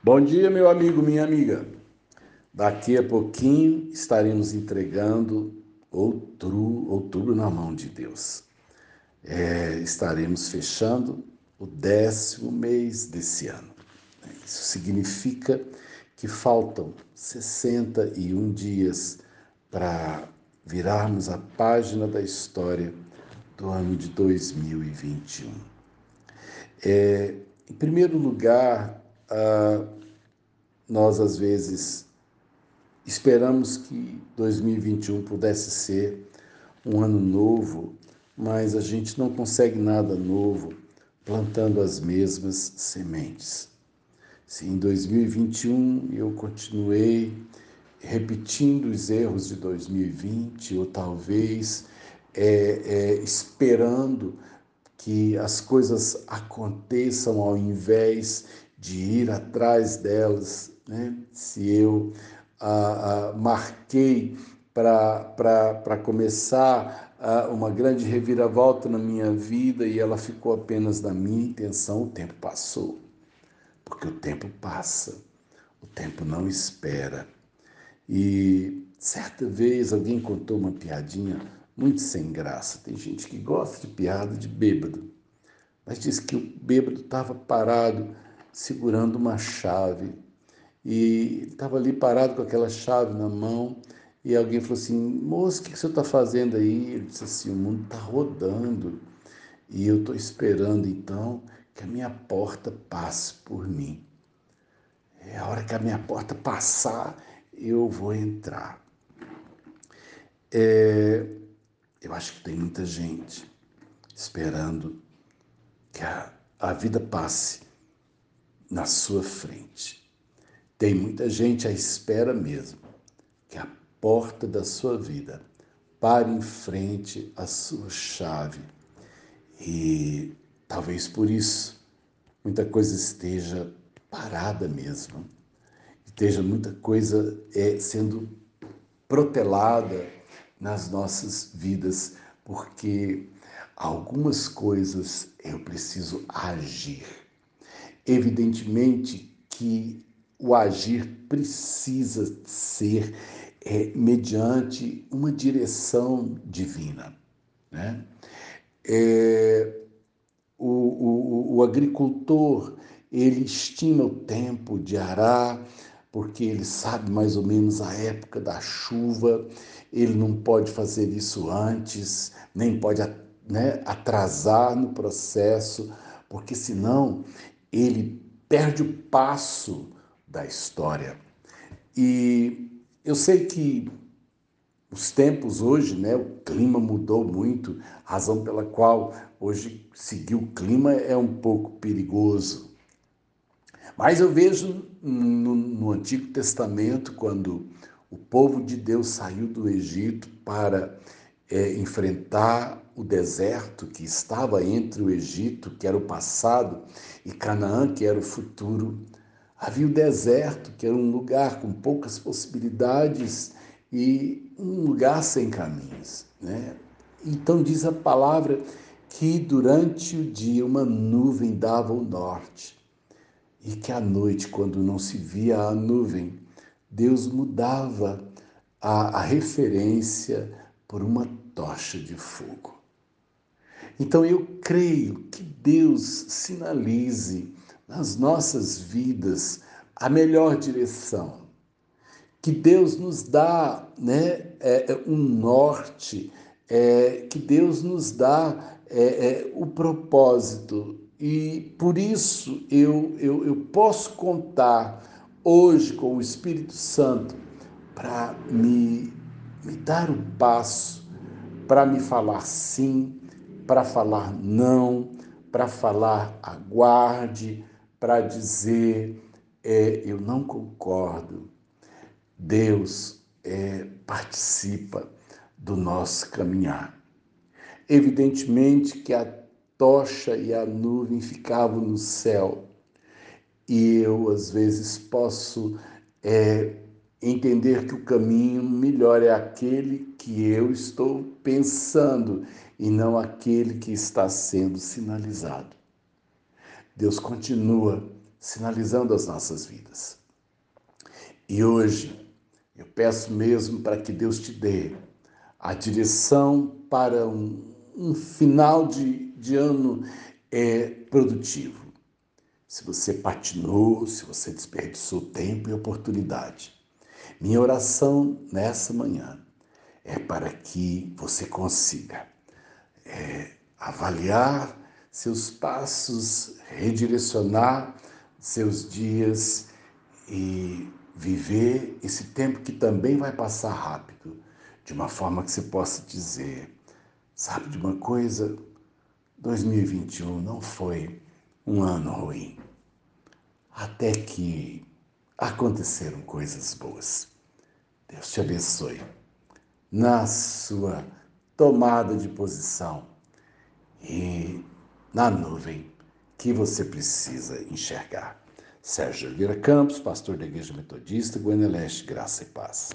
Bom dia, meu amigo, minha amiga. Daqui a pouquinho estaremos entregando outubro, outubro na mão de Deus. É, estaremos fechando o décimo mês desse ano. Isso significa que faltam 61 dias para virarmos a página da história do ano de 2021. É, em primeiro lugar, ah, nós às vezes esperamos que 2021 pudesse ser um ano novo, mas a gente não consegue nada novo plantando as mesmas sementes. Se em 2021 eu continuei repetindo os erros de 2020, ou talvez é, é, esperando que as coisas aconteçam ao invés de ir atrás delas. Né? Se eu ah, ah, marquei para começar ah, uma grande reviravolta na minha vida e ela ficou apenas na minha intenção, o tempo passou. Porque o tempo passa, o tempo não espera. E certa vez alguém contou uma piadinha muito sem graça. Tem gente que gosta de piada de bêbado, mas diz que o bêbado estava parado segurando uma chave e estava ali parado com aquela chave na mão e alguém falou assim, moço, o que, que você está fazendo aí? Ele disse assim, o mundo está rodando e eu estou esperando então que a minha porta passe por mim. É a hora que a minha porta passar, eu vou entrar. É, eu acho que tem muita gente esperando que a, a vida passe na sua frente. Tem muita gente à espera mesmo que a porta da sua vida pare em frente à sua chave. E talvez por isso muita coisa esteja parada mesmo. Esteja muita coisa é, sendo protelada nas nossas vidas, porque algumas coisas eu preciso agir. Evidentemente que o agir precisa ser é, mediante uma direção divina. Né? É, o, o, o agricultor ele estima o tempo de arar, porque ele sabe mais ou menos a época da chuva, ele não pode fazer isso antes, nem pode né, atrasar no processo, porque senão ele perde o passo da história. E eu sei que os tempos hoje, né, o clima mudou muito, razão pela qual hoje seguir o clima é um pouco perigoso. Mas eu vejo no, no Antigo Testamento, quando o povo de Deus saiu do Egito para é, enfrentar o deserto que estava entre o Egito, que era o passado, e Canaã, que era o futuro. Havia o deserto, que era um lugar com poucas possibilidades e um lugar sem caminhos. Né? Então diz a palavra que durante o dia uma nuvem dava o norte e que à noite, quando não se via a nuvem, Deus mudava a, a referência por uma tocha de fogo. Então eu creio que Deus sinalize nas nossas vidas a melhor direção, que Deus nos dá né, é, é, um norte, é, que Deus nos dá é, é, o propósito. E por isso eu, eu, eu posso contar hoje com o Espírito Santo para me, me dar o passo, para me falar sim, para falar não, para falar aguarde, para dizer é, eu não concordo. Deus é, participa do nosso caminhar. Evidentemente que a tocha e a nuvem ficavam no céu, e eu às vezes posso é, entender que o caminho melhor é aquele que eu estou pensando e não aquele que está sendo sinalizado. Deus continua sinalizando as nossas vidas. E hoje eu peço mesmo para que Deus te dê a direção para um, um final de, de ano é, produtivo. Se você patinou, se você desperdiçou tempo e oportunidade. Minha oração nessa manhã é para que você consiga é, avaliar seus passos, redirecionar seus dias e viver esse tempo que também vai passar rápido, de uma forma que você possa dizer: sabe de uma coisa? 2021 não foi um ano ruim, até que aconteceram coisas boas. Deus te abençoe na sua tomada de posição e na nuvem que você precisa enxergar. Sérgio Oliveira Campos, pastor da Igreja Metodista, Goiânia Leste, Graça e Paz.